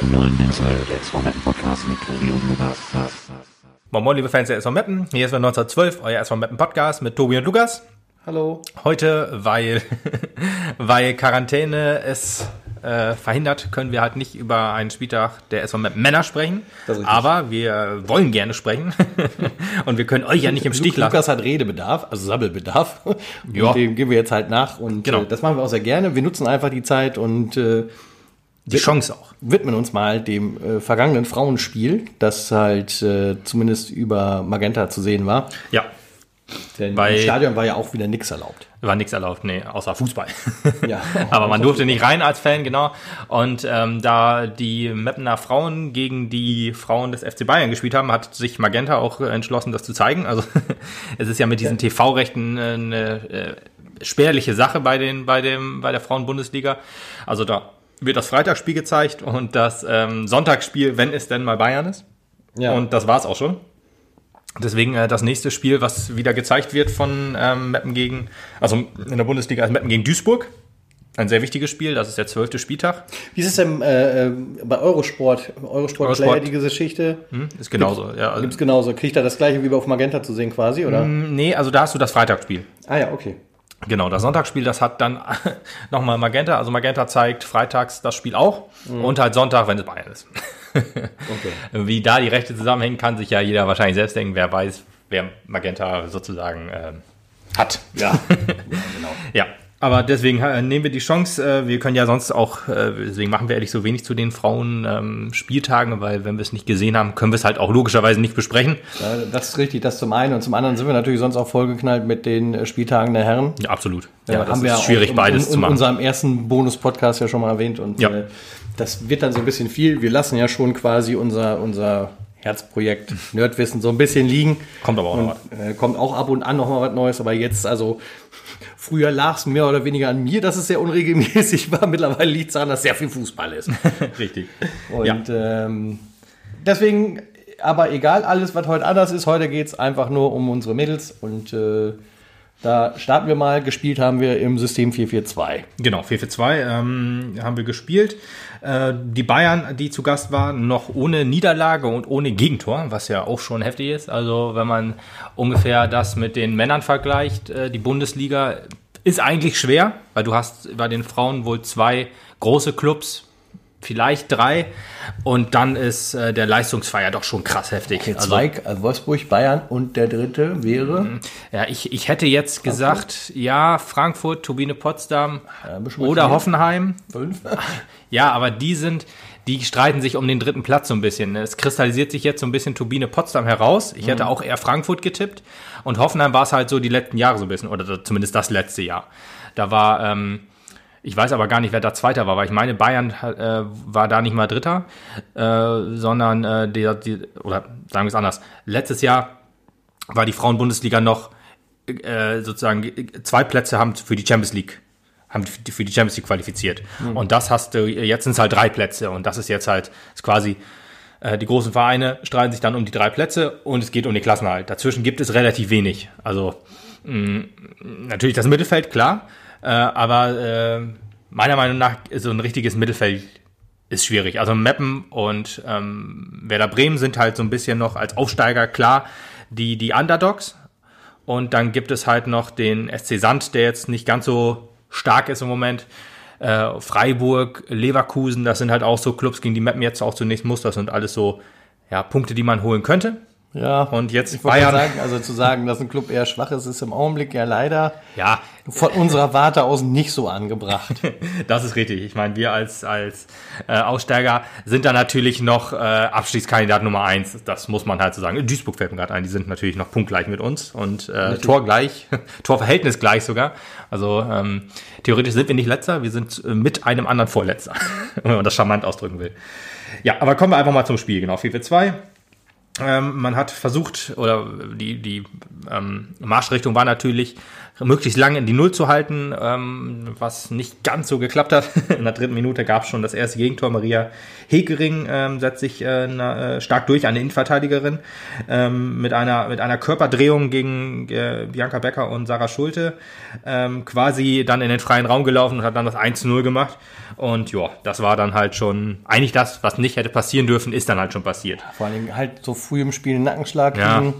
Moin Moin, liebe Fans der SV Meppen. Hier ist 1912, euer SV Meppen Podcast mit Tobi und Lukas. Hallo. Heute, weil, weil Quarantäne es äh, verhindert, können wir halt nicht über einen Spieltag der SV Meppen Männer sprechen. Aber wir wollen gerne sprechen. und wir können euch ja nicht im Stich lassen. Lukas hat Redebedarf, also Sabbelbedarf. Ja. Und dem gehen wir jetzt halt nach. Und Genau. äh, das machen wir auch sehr gerne. Wir nutzen einfach die Zeit und äh, Die Chance auch. widmen uns mal dem äh, vergangenen Frauenspiel, das halt äh, zumindest über Magenta zu sehen war. Ja, Denn Weil- im Stadion war ja auch wieder nichts erlaubt. war nichts erlaubt, nee, außer Fußball. Ja. Aber man durfte nicht rein als Fan, genau. Und ähm, da die Meppener Frauen gegen die Frauen des FC Bayern gespielt haben, hat sich Magenta auch äh, entschlossen, das zu zeigen. Also es ist ja mit diesen TV-Rechten äh, eine äh, spärliche Sache bei den bei dem bei der Frauenbundesliga. Also da wird das Freitagsspiel gezeigt und das ähm, Sonntagsspiel, wenn es denn mal Bayern ist. Ja. Und das war's auch schon. Deswegen äh, das nächste Spiel, was wieder gezeigt wird von ähm, Meppen gegen, also in der Bundesliga ist Meppen gegen Duisburg. Ein sehr wichtiges Spiel, das ist der zwölfte Spieltag. Wie ist es denn äh, äh, bei Eurosport? Eurosport, Eurosport. Player, die Geschichte? Hm? Ist genauso. Ja, also, Gibt's genauso. Kriegt er das gleiche wie auf Magenta zu sehen quasi, oder? nee, also da hast du das Freitagsspiel. Ah ja, okay. Genau, das Sonntagsspiel, das hat dann nochmal Magenta. Also Magenta zeigt freitags das Spiel auch und halt Sonntag, wenn es Bayern ist. Okay. Wie da die Rechte zusammenhängen, kann sich ja jeder wahrscheinlich selbst denken, wer weiß, wer Magenta sozusagen ähm, hat. Ja. Ja, aber deswegen äh, nehmen wir die Chance. Äh, wir können ja sonst auch, äh, deswegen machen wir ehrlich so wenig zu den Frauen ähm, Spieltagen, weil wenn wir es nicht gesehen haben, können wir es halt auch logischerweise nicht besprechen. Das ist richtig, das zum einen. Und zum anderen sind wir natürlich sonst auch vollgeknallt mit den Spieltagen der Herren. Ja, absolut. Ja, das haben wir ist auch schwierig, in, beides in, zu machen. In unserem ersten Bonus-Podcast ja schon mal erwähnt. Und Ja. das wird dann so ein bisschen viel. Wir lassen ja schon quasi unser, unser Herzprojekt Nerdwissen so ein bisschen liegen. Kommt aber auch noch Und, äh, kommt auch ab und an noch mal was Neues. Aber jetzt, also früher lag es mehr oder weniger an mir, dass es sehr unregelmäßig war. Mittlerweile liegt es daran, dass sehr viel Fußball ist. Richtig. Und Ja. ähm, deswegen, aber egal, alles, was heute anders ist, heute geht es einfach nur um unsere Mädels und äh, da starten wir mal. Gespielt haben wir im System 442. Genau, 4 für 2 ähm, haben wir gespielt. Äh, die Bayern, die zu Gast waren, noch ohne Niederlage und ohne Gegentor, was ja auch schon heftig ist. Also wenn man ungefähr das mit den Männern vergleicht, äh, die Bundesliga ist eigentlich schwer, weil du hast bei den Frauen wohl zwei große Clubs, vielleicht drei. Und dann ist äh, der Leistungsfeier doch schon krass heftig. Also, Zwei, also Wolfsburg, Bayern und der dritte wäre. ja, ich, ich hätte jetzt gesagt, ja, Frankfurt, Turbine Potsdam Ja, oder vier. Hoffenheim. Fünf. Ja, aber die sind, die streiten sich um den dritten Platz so ein bisschen. Es kristallisiert sich jetzt so ein bisschen Turbine Potsdam heraus. Ich hätte auch eher Frankfurt getippt. Und Hoffenheim war es halt so die letzten Jahre so ein bisschen, oder zumindest das letzte Jahr. Da war, ähm, ich weiß aber gar nicht, wer da Zweiter war, weil ich meine, Bayern äh, war da nicht mal Dritter, äh, sondern äh, der, die, oder sagen wir es anders, letztes Jahr war die Frauenbundesliga noch äh, sozusagen zwei Plätze haben für die Champions League haben die- für die Champions League qualifiziert. Und das hast du, jetzt sind es halt drei Plätze und das ist jetzt halt ist quasi äh, die großen Vereine streiten sich dann um die drei Plätze und es geht um den Klassenerhalt. Dazwischen gibt es relativ wenig. Also mh, natürlich das Mittelfeld, klar, äh, aber äh, meiner Meinung nach so ein richtiges Mittelfeld ist schwierig. Also Meppen und ähm, Werder Bremen sind halt so ein bisschen noch als Aufsteiger klar die, die Underdogs. Und dann gibt es halt noch den SC Sand, der jetzt nicht ganz so stark ist im Moment. Äh, Freiburg, Leverkusen, das sind halt auch so Clubs, gegen die Meppen jetzt auch zunächst muss. Das sind alles so ja, Punkte, die man holen könnte. Ja. Und jetzt ich Bayern. sagen, also zu sagen, dass ein Club eher schwach ist, ist im Augenblick ja leider Ja, von unserer Warte aus nicht so angebracht. das ist richtig. Ich meine, wir als, als äh, Aussteiger sind da natürlich noch äh, Abstiegskandidat Nummer eins. Das muss man halt so sagen. Duisburg fällt mir gerade ein, die sind natürlich noch punktgleich mit uns und äh, Torgleich, Torverhältnis gleich sogar. Also ähm, theoretisch sind wir nicht letzter, wir sind äh, mit einem anderen Vorletzter, wenn man das charmant ausdrücken will. Ja, aber kommen wir einfach mal zum Spiel, genau. 4 für 2. Ähm, man hat versucht, oder die, die ähm, Marschrichtung war natürlich möglichst lange in die Null zu halten, ähm, was nicht ganz so geklappt hat. In der dritten Minute gab es schon das erste Gegentor. Maria Hegering ähm, setzt sich äh, na, äh, stark durch, eine Innenverteidigerin, ähm, mit, einer, mit einer Körperdrehung gegen äh, Bianca Becker und Sarah Schulte, ähm, quasi dann in den freien Raum gelaufen und hat dann das 1-0 gemacht. Und ja, das war dann halt schon, eigentlich das, was nicht hätte passieren dürfen, ist dann halt schon passiert. Vor allem halt so früh im Spiel einen Nackenschlag ja. kriegen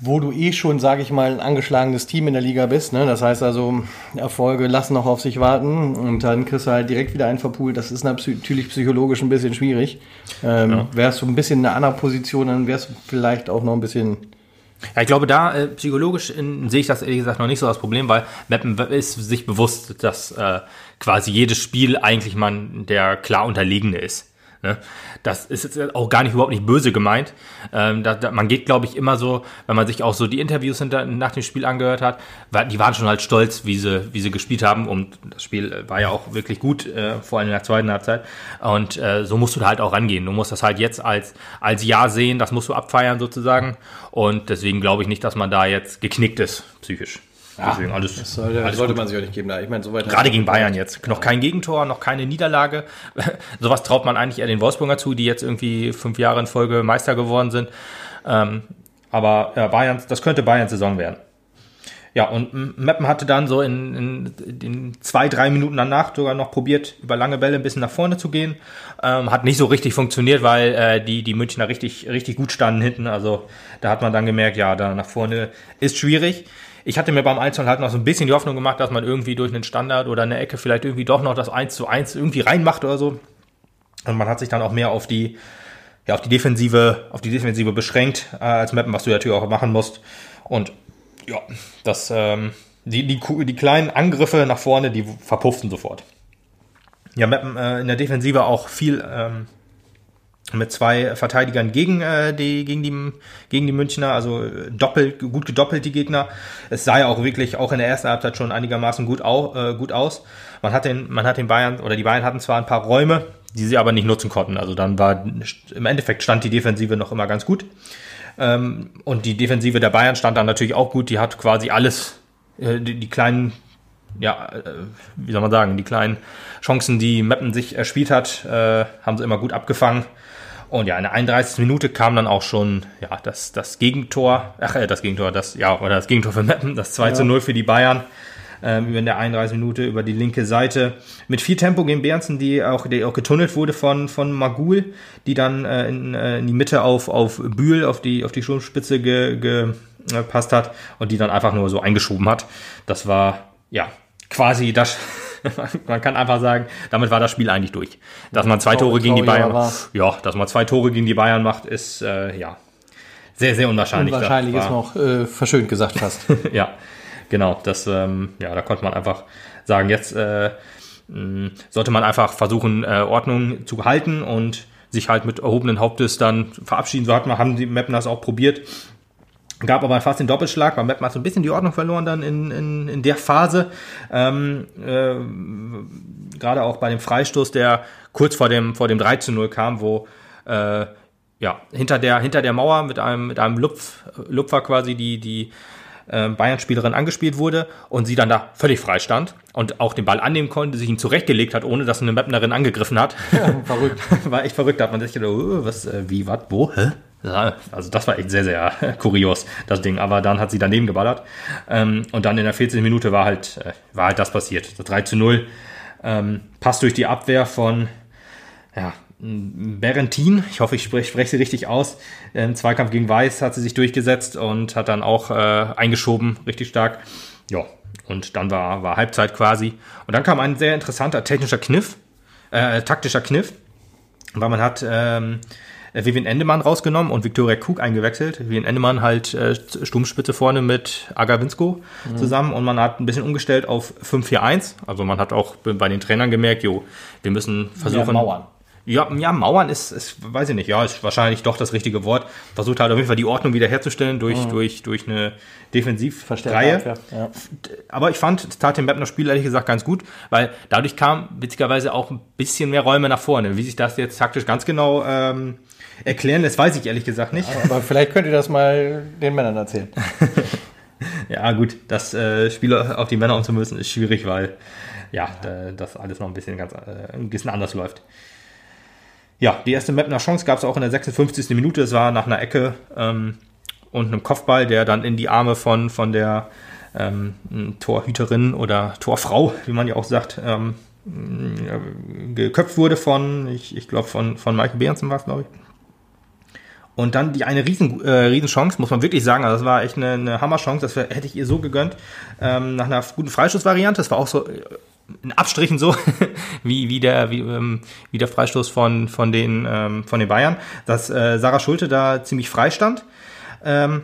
wo du eh schon, sage ich mal, ein angeschlagenes Team in der Liga bist. Ne? Das heißt also, Erfolge lassen noch auf sich warten und dann kriegst du halt direkt wieder einen verpult. Das ist natürlich psychologisch ein bisschen schwierig. Ähm, ja. Wärst du ein bisschen in einer anderen Position, dann wärst du vielleicht auch noch ein bisschen ja, ich glaube, da äh, psychologisch in, sehe ich das ehrlich gesagt noch nicht so das Problem, weil Mappen ist sich bewusst, dass äh, quasi jedes Spiel eigentlich man der klar Unterlegene ist. Ne? Das ist jetzt auch gar nicht überhaupt nicht böse gemeint. Ähm, da, da, man geht, glaube ich, immer so, wenn man sich auch so die Interviews hinter, nach dem Spiel angehört hat, war, die waren schon halt stolz, wie sie, wie sie gespielt haben. Und das Spiel war ja auch wirklich gut, äh, vor allem in der zweiten Halbzeit. Und äh, so musst du da halt auch rangehen. Du musst das halt jetzt als, als Ja sehen, das musst du abfeiern sozusagen. Und deswegen glaube ich nicht, dass man da jetzt geknickt ist, psychisch. Ja, Deswegen alles, das sollte, alles sollte man sich auch nicht geben. Da. Ich meine, soweit Gerade gegen Bayern jetzt. Noch kein Gegentor, noch keine Niederlage. Sowas traut man eigentlich eher den Wolfsburger zu, die jetzt irgendwie fünf Jahre in Folge Meister geworden sind. Ähm, aber ja, Bayern, das könnte Bayerns Saison werden. Ja, und Meppen hatte dann so in, in, in, zwei, drei Minuten danach sogar noch probiert, über lange Bälle ein bisschen nach vorne zu gehen. Ähm, hat nicht so richtig funktioniert, weil äh, die, die Münchner richtig, richtig gut standen hinten. Also da hat man dann gemerkt, ja, da nach vorne ist schwierig ich hatte mir beim 1 halt noch so ein bisschen die Hoffnung gemacht, dass man irgendwie durch einen Standard oder eine Ecke vielleicht irgendwie doch noch das 1 zu 1 irgendwie reinmacht oder so. Und man hat sich dann auch mehr auf die, ja, auf die Defensive, auf die Defensive beschränkt, äh, als Mappen, was du natürlich auch machen musst. Und ja, das, ähm, die, die, die kleinen Angriffe nach vorne, die verpufften sofort. Ja, Mappen äh, in der Defensive auch viel ähm, mit zwei Verteidigern gegen äh, die gegen die gegen die Münchner, also doppelt gut gedoppelt die Gegner. Es sah ja auch wirklich auch in der ersten Halbzeit schon einigermaßen gut, au, äh, gut aus. Man hat den man hat den Bayern oder die Bayern hatten zwar ein paar Räume, die sie aber nicht nutzen konnten. Also dann war im Endeffekt stand die Defensive noch immer ganz gut. Ähm, und die Defensive der Bayern stand dann natürlich auch gut. Die hat quasi alles äh, die, die kleinen ja, äh, wie soll man sagen, die kleinen Chancen, die Meppen sich erspielt hat, äh, haben sie immer gut abgefangen. Und ja, in der 31. Minute kam dann auch schon ja, das, das Gegentor, ach, äh, das Gegentor, das, ja, oder das Gegentor für Meppen, das 2 ja. zu 0 für die Bayern. Ähm, in der 31 Minute über die linke Seite. Mit viel Tempo gegen Bernsen, die auch, die auch getunnelt wurde von, von Magul, die dann äh, in, äh, in die Mitte auf, auf Bühl, auf die, auf die Sturmspitze gepasst hat und die dann einfach nur so eingeschoben hat. Das war, ja, quasi das, man kann einfach sagen, damit war das Spiel eigentlich durch. Dass man zwei Tore gegen die Bayern, macht, ja, dass man zwei Tore gegen die Bayern macht, ist äh, ja sehr, sehr unwahrscheinlich. Unwahrscheinlich ist noch äh, verschönt gesagt fast. ja, genau. Das, ähm, ja, da konnte man einfach sagen, jetzt äh, sollte man einfach versuchen, äh, Ordnung zu halten und sich halt mit erhobenen Hauptes dann verabschieden. So hat man, haben die Mappen das auch probiert. Gab aber fast den Doppelschlag, weil Mappen hat so ein bisschen die Ordnung verloren dann in, in, in der Phase. Ähm, äh, Gerade auch bei dem Freistoß, der kurz vor dem, vor dem 3 zu 0 kam, wo äh, ja, hinter der, hinter der Mauer mit einem, mit einem Lupf, Lupfer quasi die, die äh, Bayern-Spielerin angespielt wurde und sie dann da völlig frei stand und auch den Ball annehmen konnte, sich ihn zurechtgelegt hat, ohne dass eine Mapnerin angegriffen hat. Ja, verrückt. War echt verrückt, da hat man sich gedacht, oh, was, äh, wie, was, wo, hä? Also das war echt sehr, sehr kurios, das Ding. Aber dann hat sie daneben geballert. Ähm, und dann in der 14. Minute war halt, äh, war halt das passiert. Das 3 zu 0. Ähm, Pass durch die Abwehr von ja, Berentin. Ich hoffe, ich spreche sprech sie richtig aus. Im Zweikampf gegen Weiß hat sie sich durchgesetzt und hat dann auch äh, eingeschoben, richtig stark. Ja, und dann war, war Halbzeit quasi. Und dann kam ein sehr interessanter technischer Kniff, äh, taktischer Kniff, weil man hat ähm, äh, Vivian Endemann rausgenommen und Viktoria Kug eingewechselt. Vivian Endemann halt äh, Stummspitze vorne mit Agavinsko mhm. zusammen und man hat ein bisschen umgestellt auf 5-4-1. Also man hat auch bei den Trainern gemerkt, jo, wir müssen versuchen. Ja, Mauern. Ja, ja, Mauern ist, ist, weiß ich nicht, ja, ist wahrscheinlich doch das richtige Wort. Versucht halt auf jeden Fall die Ordnung wiederherzustellen durch, mhm. durch, durch eine Defensivreihe. Ja. Aber ich fand, tat dem Mapner Spiel ehrlich gesagt ganz gut, weil dadurch kam witzigerweise auch ein bisschen mehr Räume nach vorne. Wie sich das jetzt taktisch ganz genau ähm, erklären lässt, weiß ich ehrlich gesagt nicht. Aber vielleicht könnt ihr das mal den Männern erzählen. ja, gut, das äh, Spiel auf die Männer umzumüssen ist schwierig, weil ja, da, das alles noch ein bisschen ganz äh, ein bisschen anders läuft. Ja, die erste Mapner Chance gab es auch in der 56. Minute. Es war nach einer Ecke ähm, und einem Kopfball, der dann in die Arme von, von der ähm, Torhüterin oder Torfrau, wie man ja auch sagt, ähm, geköpft wurde von, ich, ich glaube, von, von Michael Behrensen war es, glaube ich. Und dann die eine riesen, äh, riesen muss man wirklich sagen. Also das war echt eine, eine Hammerchance. Das hätte ich ihr so gegönnt. Ähm, nach einer guten Freischussvariante. Das war auch so äh, in Abstrichen so, wie, wie, der, wie, ähm, wie der Freistoß von, von, den, ähm, von den Bayern, dass äh, Sarah Schulte da ziemlich frei stand. Ähm,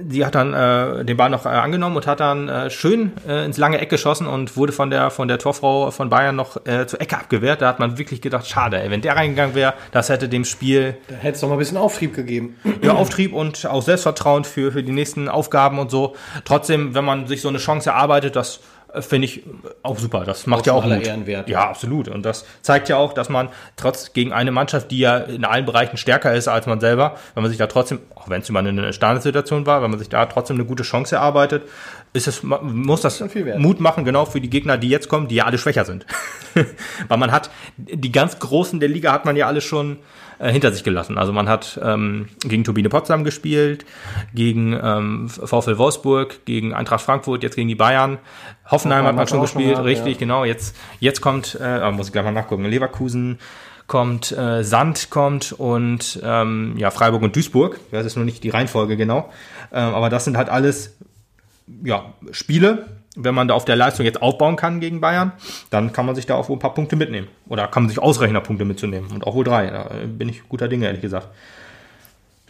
die hat dann äh, den Ball noch äh, angenommen und hat dann äh, schön äh, ins lange Eck geschossen und wurde von der von der Torfrau von Bayern noch äh, zur Ecke abgewehrt. Da hat man wirklich gedacht, schade, ey, wenn der reingegangen wäre, das hätte dem Spiel. Da hätte es doch mal ein bisschen Auftrieb gegeben. Ja, Auftrieb und auch Selbstvertrauen für, für die nächsten Aufgaben und so. Trotzdem, wenn man sich so eine Chance erarbeitet, das finde ich auch super. Das macht ja auch Mut. Ehrenwert. Ja, absolut. Und das zeigt ja auch, dass man trotz gegen eine Mannschaft, die ja in allen Bereichen stärker ist als man selber, wenn man sich da trotzdem, auch wenn es über eine Standardsituation war, wenn man sich da trotzdem eine gute Chance erarbeitet, ist es, muss das Mut machen, genau für die Gegner, die jetzt kommen, die ja alle schwächer sind. Weil man hat, die ganz Großen der Liga hat man ja alle schon äh, hinter sich gelassen. Also man hat ähm, gegen Turbine Potsdam gespielt, gegen ähm, VfL Wolfsburg, gegen Eintracht Frankfurt, jetzt gegen die Bayern. Hoffenheim hat man schon gespielt, schon richtig, ja. genau. Jetzt, jetzt kommt, äh, muss ich gleich mal nachgucken, Leverkusen kommt, äh, Sand kommt und ähm, ja, Freiburg und Duisburg. Ich weiß jetzt nur nicht die Reihenfolge genau. Ähm, aber das sind halt alles ja, Spiele, wenn man da auf der Leistung jetzt aufbauen kann gegen Bayern, dann kann man sich da auch wohl ein paar Punkte mitnehmen. Oder kann man sich ausrechnen, Punkte mitzunehmen. Und auch wohl drei. Da bin ich guter Dinge, ehrlich gesagt.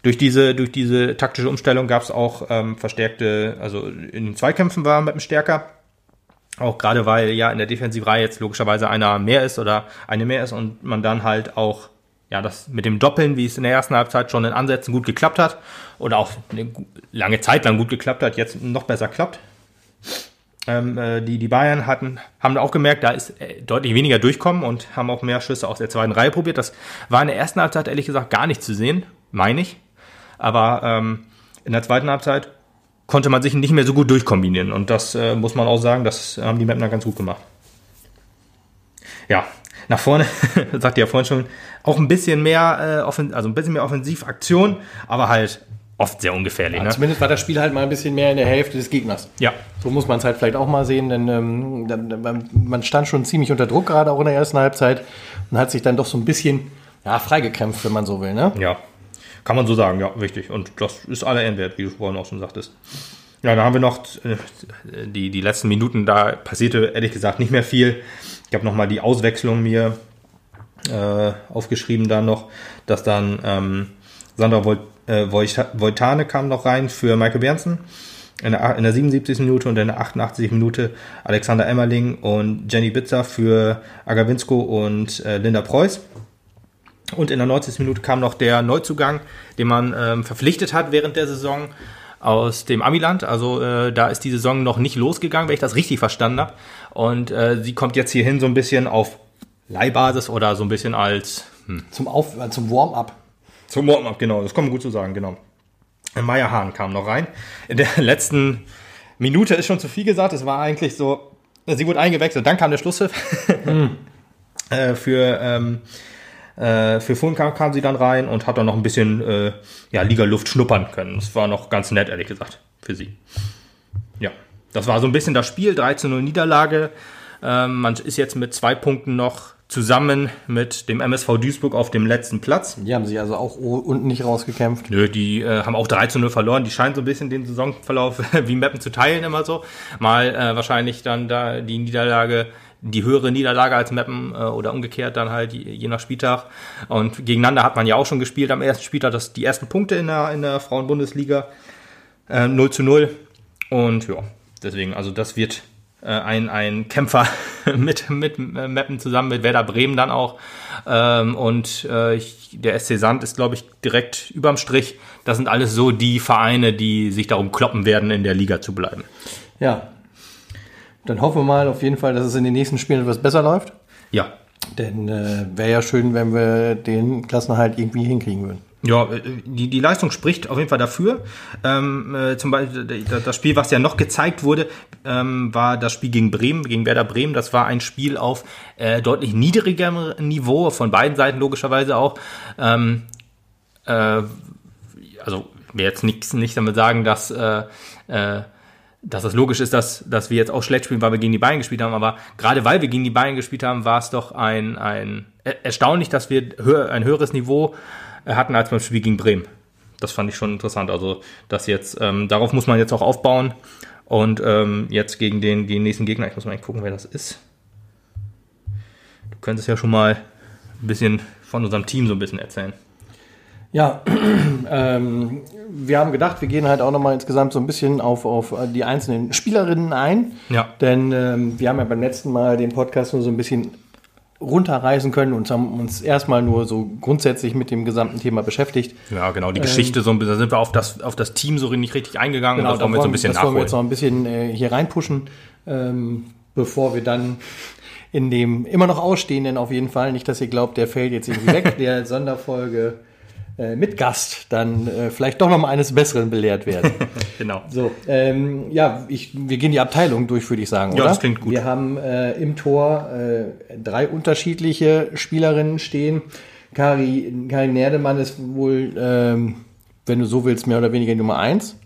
Durch diese, durch diese taktische Umstellung gab es auch ähm, verstärkte, also in den Zweikämpfen war Mappen stärker. Auch gerade weil ja in der Defensivreihe jetzt logischerweise einer mehr ist oder eine mehr ist und man dann halt auch ja, das mit dem Doppeln, wie es in der ersten Halbzeit schon in Ansätzen gut geklappt hat oder auch eine lange Zeit lang gut geklappt hat, jetzt noch besser klappt. Ähm, äh, die, die Bayern hatten, haben auch gemerkt, da ist äh, deutlich weniger durchkommen und haben auch mehr Schüsse aus der zweiten Reihe probiert. Das war in der ersten Halbzeit ehrlich gesagt gar nicht zu sehen, meine ich. Aber ähm, in der zweiten Halbzeit konnte man sich nicht mehr so gut durchkombinieren. Und das äh, muss man auch sagen, das haben die Mapner ganz gut gemacht. Ja, nach vorne, sagt ihr ja vorhin schon, auch ein bisschen mehr, äh, also ein bisschen mehr Offensivaktion, aber halt oft sehr ungefährlich. Ja, ne? Zumindest war das Spiel halt mal ein bisschen mehr in der Hälfte des Gegners. Ja. So muss man es halt vielleicht auch mal sehen, denn ähm, man stand schon ziemlich unter Druck, gerade auch in der ersten Halbzeit, und hat sich dann doch so ein bisschen ja, freigekämpft, wenn man so will. Ne? Ja, kann man so sagen, ja, richtig. Und das ist aller Ehrenwert, wie du vorhin auch schon sagtest. Ja, da haben wir noch äh, die, die letzten Minuten, da passierte ehrlich gesagt nicht mehr viel. Ich habe nochmal die Auswechslung mir äh, aufgeschrieben dann noch, dass dann ähm, Sandra Volt äh, Voitane kam noch rein für Michael Bernsen in der, in der 77. Minute und in der 88. Minute Alexander Emmerling und Jenny Bitzer für Agawinsko und äh, Linda Preuß. Und in der 90. Minute kam noch der Neuzugang, den man ähm, verpflichtet hat während der Saison aus dem Amiland. Also äh, da ist die Saison noch nicht losgegangen, wenn ich das richtig verstanden habe. Und äh, sie kommt jetzt hierhin so ein bisschen auf Leihbasis oder so ein bisschen als hm. zum, äh, zum Warm-up. Zum Warm-up, genau. Das kann man gut so sagen, genau. Meier Hahn kam noch rein. In der letzten Minute ist schon zu viel gesagt. Es war eigentlich so, sie wurde eingewechselt. Dann kam der Schlusspfiff. Hm. äh, für ähm, äh, für Fulham kam sie dann rein und hat dann noch ein bisschen äh, ja, Liga-Luft schnuppern können. Das war noch ganz nett, ehrlich gesagt, für sie. Ja, das war so ein bisschen das Spiel. 13-0 Niederlage. Ähm, man ist jetzt mit zwei Punkten noch zusammen mit dem MSV Duisburg auf dem letzten Platz. Die haben sich also auch unten nicht rausgekämpft. Nö, die äh, haben auch 3 zu 0 verloren. Die scheinen so ein bisschen den Saisonverlauf wie Mappen zu teilen immer so. Mal äh, wahrscheinlich dann da die Niederlage, die höhere Niederlage als Mappen äh, oder umgekehrt dann halt je nach Spieltag. Und gegeneinander hat man ja auch schon gespielt am ersten Spieltag. Das die ersten Punkte in der, in der Frauenbundesliga. Äh, 0 zu 0. Und ja, deswegen, also das wird äh, ein, ein Kämpfer mit, mit äh, Meppen zusammen mit Werder Bremen dann auch. Ähm, und äh, ich, der SC Sand ist, glaube ich, direkt überm Strich. Das sind alles so die Vereine, die sich darum kloppen werden, in der Liga zu bleiben. Ja. Dann hoffen wir mal auf jeden Fall, dass es in den nächsten Spielen etwas besser läuft. Ja. Denn äh, wäre ja schön, wenn wir den Klassenerhalt irgendwie hinkriegen würden. Ja, äh, die, die Leistung spricht auf jeden Fall dafür. Ähm, äh, zum Beispiel das Spiel, was ja noch gezeigt wurde, ähm, war das Spiel gegen Bremen, gegen Werder Bremen. Das war ein Spiel auf äh, deutlich niedrigerem Niveau, von beiden Seiten logischerweise auch. Ähm, äh, also will jetzt nichts nicht damit sagen, dass äh, äh, dass es logisch ist, dass, dass wir jetzt auch schlecht spielen, weil wir gegen die Bayern gespielt haben, aber gerade weil wir gegen die Bayern gespielt haben, war es doch ein, ein erstaunlich, dass wir höher, ein höheres Niveau hatten als beim Spiel gegen Bremen. Das fand ich schon interessant. Also, das jetzt, ähm, darauf muss man jetzt auch aufbauen. Und ähm, jetzt gegen den, den nächsten Gegner, ich muss mal gucken, wer das ist. Du könntest ja schon mal ein bisschen von unserem Team so ein bisschen erzählen. Ja, ähm, wir haben gedacht, wir gehen halt auch nochmal insgesamt so ein bisschen auf, auf die einzelnen Spielerinnen ein. Ja. Denn ähm, wir haben ja beim letzten Mal den Podcast nur so ein bisschen runterreißen können und haben uns erstmal nur so grundsätzlich mit dem gesamten Thema beschäftigt. Ja, genau, die Geschichte, ähm, so ein bisschen, da sind wir auf das, auf das Team so nicht richtig eingegangen genau, und das wollen wir so ein bisschen das nachholen. wollen wir jetzt noch ein bisschen äh, hier reinpushen, ähm, bevor wir dann in dem immer noch ausstehenden auf jeden Fall, nicht, dass ihr glaubt, der fällt jetzt irgendwie weg, der Sonderfolge äh, mit Gast dann äh, vielleicht doch noch mal eines Besseren belehrt werden. genau. So, ähm, ja, ich, wir gehen die Abteilung durch, würde ich sagen, ja, oder? das klingt gut. Wir haben äh, im Tor äh, drei unterschiedliche Spielerinnen stehen. Kari, Kari Nerdemann ist wohl, ähm, wenn du so willst, mehr oder weniger Nummer eins.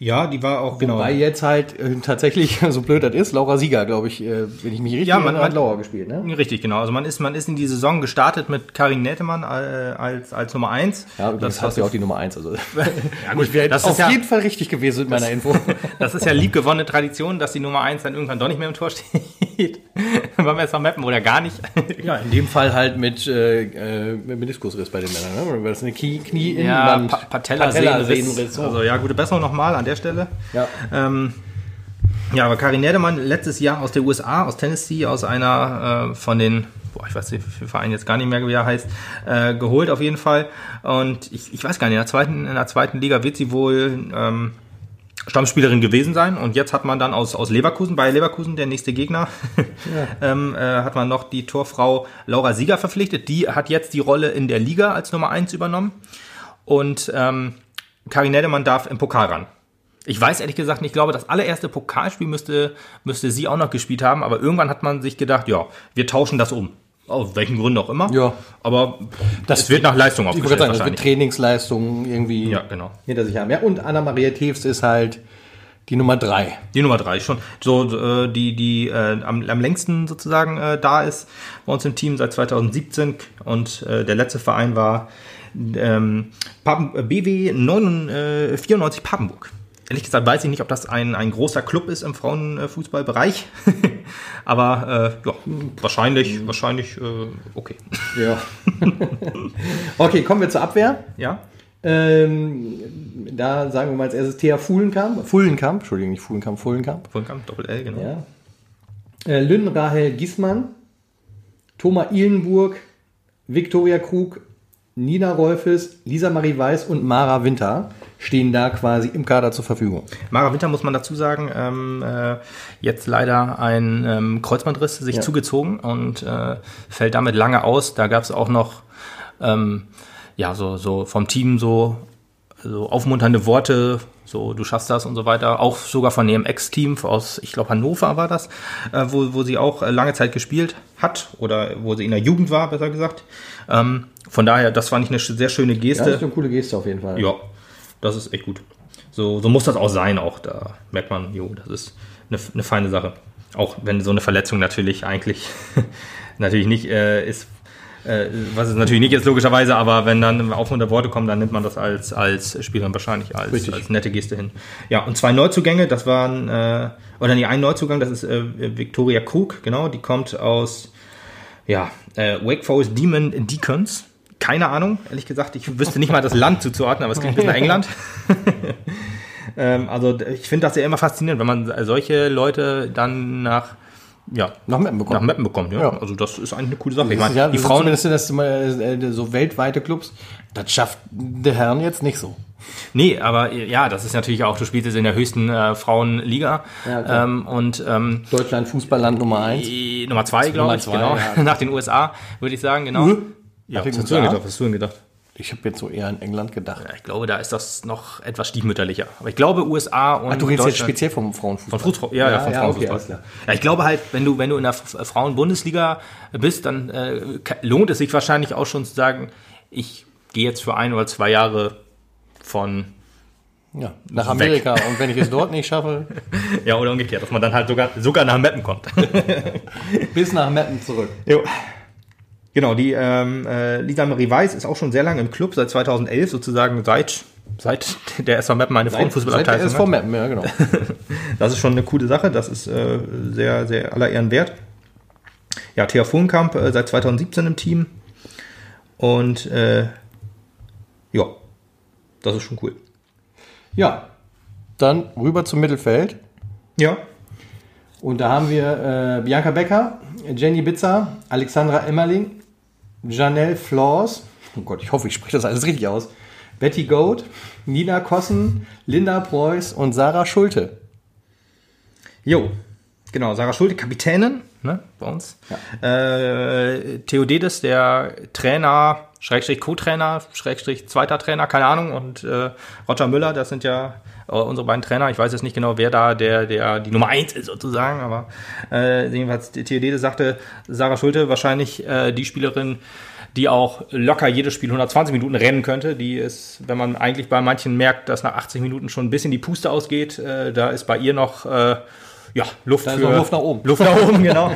Ja, die war auch, genau. Wobei jetzt halt äh, tatsächlich, so blöd das ist, Laura Sieger, glaube ich, äh, wenn ich mich richtig ja, man hat Laura gespielt, ne? Richtig, genau. Also man ist, man ist in die Saison gestartet mit Karin Nettemann äh, als, als Nummer eins. Ja, das hat sie auch die Nummer eins. Also. ja, gut, wäre das auf jeden Fall richtig gewesen mit meiner Info. das ist ja liebgewonnene Tradition, dass die Nummer eins dann irgendwann doch nicht mehr im Tor steht. Beim SV Mappen oder gar nicht. ja, in dem Fall halt mit, äh, äh mit Meniskusriss bei den Männern, ne? Das eine Knie, Knie ja, pa Patella-Sehnenriss. Patella also ja, gute Besserung nochmal an der Stelle. Ja. Ähm, ja, aber Karin Nerdemann letztes Jahr aus der USA, aus Tennessee, aus einer äh, von den, boah, ich weiß nicht, wie viel Verein jetzt gar nicht mehr, wie er heißt, äh, geholt auf jeden Fall. Und ich, ich weiß gar nicht, in der zweiten, in der zweiten Liga wird sie wohl ähm, Stammspielerin gewesen sein. Und jetzt hat man dann aus, aus Leverkusen, bei Leverkusen, der nächste Gegner, ja. ähm, äh, hat man noch die Torfrau Laura Sieger verpflichtet. Die hat jetzt die Rolle in der Liga als Nummer 1 übernommen. Und ähm, Karin Nerdemann darf im Pokal ran. Ich weiß ehrlich gesagt nicht, ich glaube, das allererste Pokalspiel müsste, müsste sie auch noch gespielt haben, aber irgendwann hat man sich gedacht, ja, wir tauschen das um. Aus welchen Gründen auch immer. Ja. Aber das wird nach Leistung aufgestellt. Sagen, das wird Trainingsleistung irgendwie ja, genau. hinter sich haben. Ja, und Anna-Maria Teves ist halt die Nummer drei. Die Nummer drei schon. So, äh, die, die äh, am, am längsten sozusagen äh, da ist bei uns im Team seit 2017 und äh, der letzte Verein war ähm, BW 9, 94 Papenburg. Ehrlich gesagt weiß ich nicht, ob das ein, ein großer Club ist im Frauenfußballbereich. Aber äh, ja, wahrscheinlich, wahrscheinlich äh, okay. Ja. okay, kommen wir zur Abwehr. Ja. Ähm, da sagen wir mal als erstes Thea Fuhlenkamp. Fullenkamp, Entschuldigung, nicht Fuhlenkamp, Fullenkamp. Fullenkamp, Doppel-L, genau. Ja. Äh, Lynn Rahel Giesmann, Thomas Ihlenburg, Viktoria Krug, Nina Rolfes, Lisa Marie Weiß und Mara Winter stehen da quasi im Kader zur Verfügung. Mara Winter muss man dazu sagen, ähm, äh, jetzt leider ein ähm, Kreuzbandriss sich ja. zugezogen und äh, fällt damit lange aus. Da gab es auch noch ähm, ja so so vom Team so so aufmunternde Worte, so du schaffst das und so weiter. Auch sogar von ihrem Ex-Team aus, ich glaube Hannover war das, äh, wo, wo sie auch äh, lange Zeit gespielt hat oder wo sie in der Jugend war, besser gesagt. Ähm, von daher, das fand ich eine sehr schöne Geste. Ja, das ist eine coole Geste auf jeden Fall. Ja, das ist echt gut. So, so muss das auch sein, auch da merkt man, jo, das ist eine, eine feine Sache. Auch wenn so eine Verletzung natürlich eigentlich natürlich nicht äh, ist, äh, was es natürlich nicht ist, logischerweise, aber wenn dann aufmunter Worte kommen, dann nimmt man das als, als Spieler wahrscheinlich als, als nette Geste hin. Ja, und zwei Neuzugänge, das waren, äh, oder nee, ein Neuzugang, das ist äh, Victoria Krug, genau, die kommt aus, ja, äh, Wake Forest Demon Deacons keine Ahnung, ehrlich gesagt. Ich wüsste nicht mal das Land zuzuordnen, aber es klingt ein bisschen nach England. ähm, also ich finde das ja immer faszinierend, wenn man solche Leute dann nach ja, nach Mappen bekommt. Nach Mappen bekommt, ja. ja. Also das ist eigentlich eine coole Sache. Ich meine, ja, die Frauen, das das äh, so weltweite Clubs, das schafft der Herren jetzt nicht so. Nee, aber ja, das ist natürlich auch, du spielst jetzt in der höchsten äh, Frauenliga. Ja, ähm, und ähm, Deutschland Fußballland Nummer eins. Nummer zwei, glaube ich, zwei, genau. Nach den USA, würde ich sagen, genau. Mhm. Ja, was hast du denn gedacht? Was hast du denn gedacht? Ich habe jetzt so eher an England gedacht. Ja, ich glaube, da ist das noch etwas stiefmütterlicher. Aber ich glaube, USA und. Ach, du redest jetzt speziell vom Frauenfußball. Von Fußball, ja, ja, vom ja, Frauenfußball. okay, ja, ich glaube halt, wenn du, wenn du in der F- Frauen-Bundesliga bist, dann äh, lohnt es sich wahrscheinlich auch schon zu sagen, ich gehe jetzt für ein oder zwei Jahre von, Ja, nach Amerika. Und wenn ich es dort nicht schaffe, ja, oder umgekehrt, dass man dann halt sogar, sogar nach Meppen kommt. bis nach Meppen zurück. Jo. Genau, die ähm, äh, Lisa Marie Weiß ist auch schon sehr lange im Club, seit 2011 sozusagen, seit, seit der SV Meppen eine Seit der Frauenfußballabteilung SV hat. Meppen, ja, genau. Das ist schon eine coole Sache, das ist äh, sehr, sehr aller Ehren wert. Ja, Thea Fohnkamp äh, seit 2017 im Team und äh, ja, das ist schon cool. Ja, dann rüber zum Mittelfeld. Ja, Und da haben wir äh, Bianca Becker, Jenny Bitzer, Alexandra Emmerling, Janelle Flaws, oh Gott, ich hoffe, ich spreche das alles richtig aus, Betty Goat, Nina Kossen, Linda Preuß und Sarah Schulte. Jo, genau, Sarah Schulte, Kapitänin ne, bei uns. Äh, Theodedes, der Trainer, Schrägstrich Co-Trainer, Schrägstrich zweiter Trainer, keine Ahnung. Und äh, Roger Müller, das sind ja äh, unsere beiden Trainer. Ich weiß jetzt nicht genau, wer da der, der die Nummer eins ist sozusagen, aber äh, jedenfalls Theodedes sagte, Sarah Schulte wahrscheinlich äh, die Spielerin, die auch locker jedes Spiel 120 Minuten rennen könnte. Die ist, wenn man eigentlich bei manchen merkt, dass nach 80 Minuten schon ein bisschen die Puste ausgeht, äh, da ist bei ihr noch äh, ja, Luft Da für Luft nach oben. Luft nach oben, genau.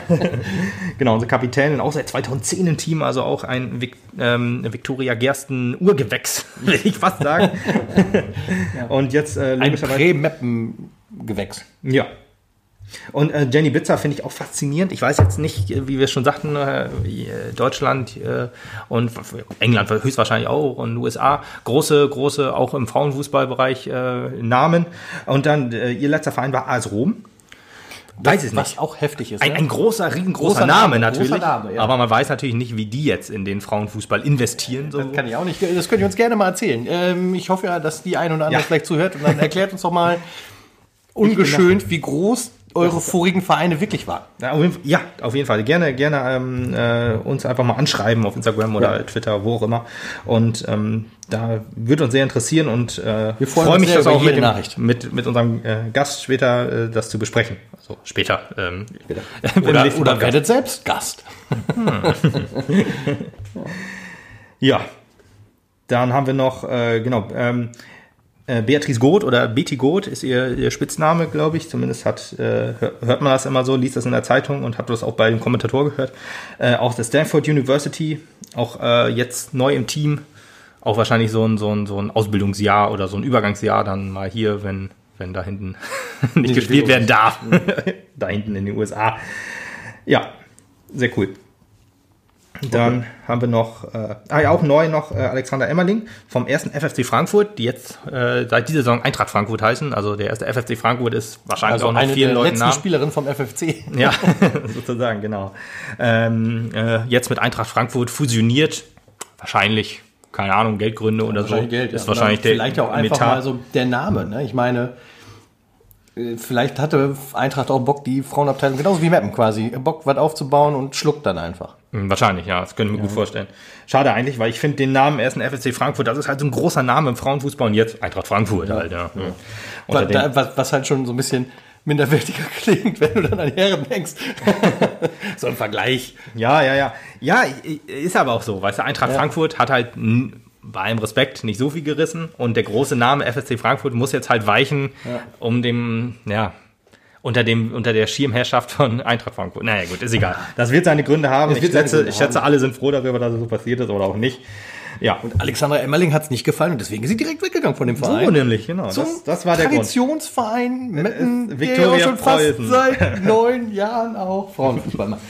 genau, unsere Kapitänin, auch seit 2010 im Team, also auch ein Vic, ähm, Victoria Gersten Urgewächs, will ich fast sagen. Und jetzt äh, Ein logischerweise. Prä-Meppen-Gewächs. Ja. Und äh, Jenny Bitzer finde ich auch faszinierend. Ich weiß jetzt nicht, äh, wie wir schon sagten, äh, Deutschland äh, und England höchstwahrscheinlich auch und USA, große, große, auch im Frauenfußballbereich äh, Namen. Und dann äh, ihr letzter Verein war AS Rom. Weiß es nicht. Was auch heftig ist. Ein, ne? ein großer, riesengroßer Großer Name, Name, natürlich. großer Name, ja. Aber man weiß natürlich nicht, wie die jetzt in den Frauenfußball investieren. So. Das kann ich auch nicht. Das könnt ihr uns gerne mal erzählen. Ähm, ich hoffe ja, dass die ein oder andere Ja. vielleicht zuhört und dann erklärt uns doch mal ungeschönt, wie groß eure vorigen Vereine wirklich waren. Ja, auf jeden, ja, auf jeden Fall. Gerne, gerne ähm, äh, uns einfach mal anschreiben auf Instagram oder Ja. Twitter, wo auch immer. Und ähm, da würde uns sehr interessieren und äh, Wir freuen freue uns mich, sehr das auch mit, dem, Nachricht. mit, mit unserem äh, Gast später äh, das zu besprechen. Also später. Ähm, Später. Oder, oder werdet selbst Gast. Ja. Dann haben wir noch, äh, genau, ähm, äh, Beatrice Goth oder Betty Goth ist ihr, ihr Spitzname, glaube ich. Zumindest hat, äh, hör- hört man das immer so, liest das in der Zeitung und hat das auch bei dem Kommentator gehört. Äh, auch der Stanford University, auch äh, jetzt neu im Team. Auch wahrscheinlich so ein, so, ein, so ein Ausbildungsjahr oder so ein Übergangsjahr dann mal hier, wenn, wenn da hinten nicht gespielt werden darf. da hinten in den USA. Ja, sehr cool. Dann haben wir noch, äh, ah ja, auch neu noch äh, Alexander Emmerling vom ersten FFC Frankfurt, die jetzt äh, seit dieser Saison Eintracht Frankfurt heißen. Also der erste FFC Frankfurt ist wahrscheinlich Also auch noch eine vielen der Leuten letzten Namen. Spielerin vom FFC. Ja, sozusagen, genau. Ähm, äh, jetzt mit Eintracht Frankfurt fusioniert. Wahrscheinlich, keine Ahnung, Geldgründe oder so. Wahrscheinlich Geld, ist ja. wahrscheinlich Oder Vielleicht auch einfach Metall. mal so der Name. Ne? Ich meine, vielleicht hatte Eintracht auch Bock, die Frauenabteilung, genauso wie Meppen quasi, Bock, was aufzubauen und schluckt dann einfach. Hm, Wahrscheinlich, ja, das können wir mir gut vorstellen. Schade eigentlich, weil ich finde den Namen ersten FSC Frankfurt, das ist halt so ein großer Name im Frauenfußball und jetzt Eintracht Frankfurt halt, ja. Was, dem- da, was, was halt schon so ein bisschen minderwertiger klingt, wenn du dann an Herren denkst. so ein Vergleich. Ja, ja, ja. Ja, ist aber auch so. Weißt du, Eintracht Ja. Frankfurt hat halt bei allem Respekt nicht so viel gerissen und der große Name FSC Frankfurt muss jetzt halt weichen, um dem, ja, unter dem, unter der Schirmherrschaft von Eintracht Frankfurt. Naja, gut, ist egal. Das wird seine Gründe haben. Ich schätze, Gründe ich schätze, haben. alle sind froh darüber, dass es so passiert ist oder auch nicht. Ja. Alexandra Emmerling hat es nicht gefallen und deswegen ist sie direkt weggegangen von dem Verein. So nämlich, genau. Zum Das, das war der Grund. Traditionsverein Metten, Äh, der ja schon fast seit neun Jahren auch Frauenfußball macht.